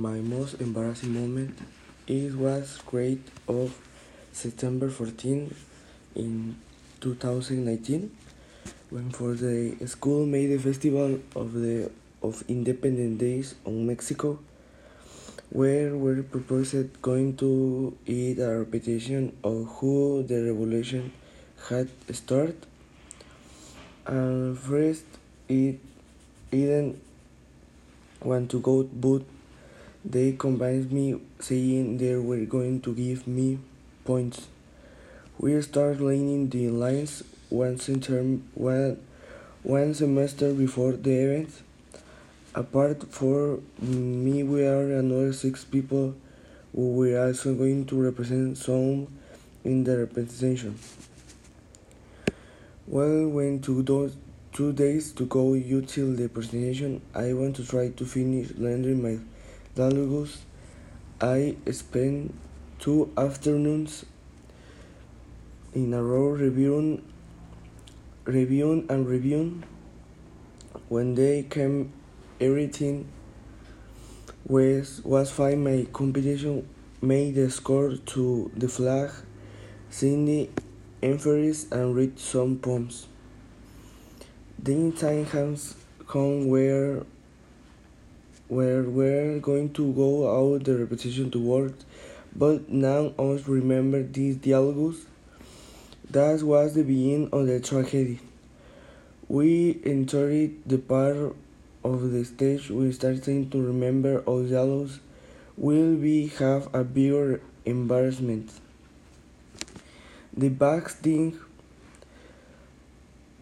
my most embarrassing moment. It was great of September 14 in 2019 when for the school made a festival of the of Independent Days on Mexico where we proposed going to eat a repetition of who the revolution had started. And first it didn't want to go but they convinced me saying they were going to give me points. We started learning the lines one, term, one, one semester before the event apart for me we are another six people. Who were also going to represent some in the representation. Well when to those two days to go until the presentation. I want to try to finish learning my dialogues i spent two afternoons in a row reviewing reviewing and reviewing when they came everything was was fine. My competition made the score to the flag, the inference and read some poems. Then time has come where where we're going to go out the repetition to work, but now I must remember these dialogues. That was the beginning of the tragedy. We entered the part of the stage we starting to remember all dialogues. will we have a bigger embarrassment the bad thing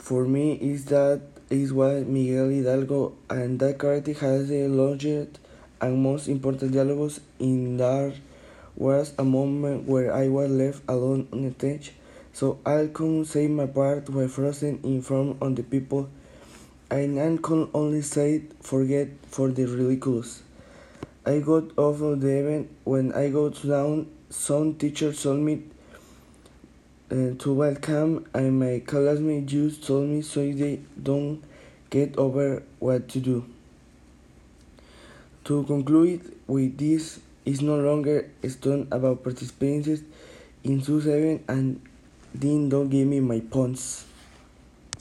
for me is that is why Miguel Hidalgo and that character has the longest and most important dialogues in there was a moment where I was left alone on the stage so I couldn't say my part while frozen in front of the people I can only say forget for the ridiculous. I got off of the event when I got down. Some teacher told me uh, to welcome, and my classmates just told me so they don't get over what to do. To conclude with this, is no longer stone about participating in 2 7 and then don't give me my points.